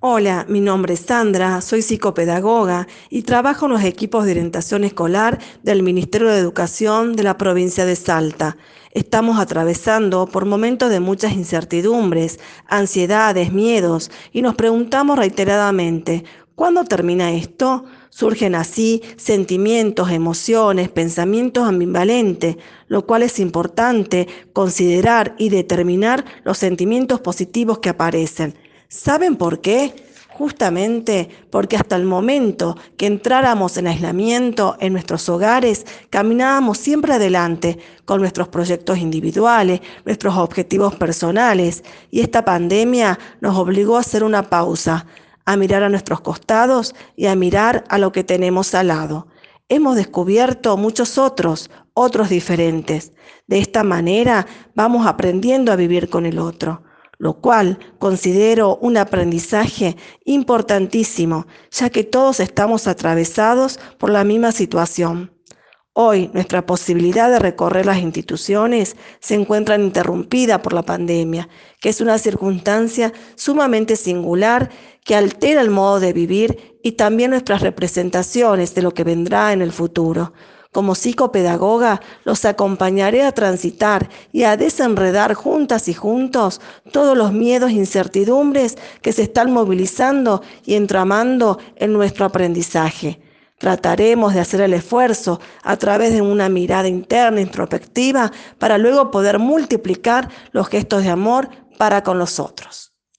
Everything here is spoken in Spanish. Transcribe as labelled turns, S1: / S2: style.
S1: Hola, mi nombre es Sandra, soy psicopedagoga y trabajo en los equipos de orientación escolar del Ministerio de Educación de la provincia de Salta. Estamos atravesando por momentos de muchas incertidumbres, ansiedades, miedos y nos preguntamos reiteradamente, ¿cuándo termina esto? Surgen así sentimientos, emociones, pensamientos ambivalentes, lo cual es importante considerar y determinar los sentimientos positivos que aparecen. ¿Saben por qué? Justamente porque hasta el momento que entráramos en aislamiento en nuestros hogares, caminábamos siempre adelante con nuestros proyectos individuales, nuestros objetivos personales, y esta pandemia nos obligó a hacer una pausa, a mirar a nuestros costados y a mirar a lo que tenemos al lado. Hemos descubierto muchos otros, otros diferentes. De esta manera vamos aprendiendo a vivir con el otro lo cual considero un aprendizaje importantísimo, ya que todos estamos atravesados por la misma situación. Hoy nuestra posibilidad de recorrer las instituciones se encuentra interrumpida por la pandemia, que es una circunstancia sumamente singular que altera el modo de vivir y también nuestras representaciones de lo que vendrá en el futuro. Como psicopedagoga, los acompañaré a transitar y a desenredar juntas y juntos todos los miedos e incertidumbres que se están movilizando y entramando en nuestro aprendizaje. Trataremos de hacer el esfuerzo a través de una mirada interna introspectiva para luego poder multiplicar los gestos de amor para con los otros.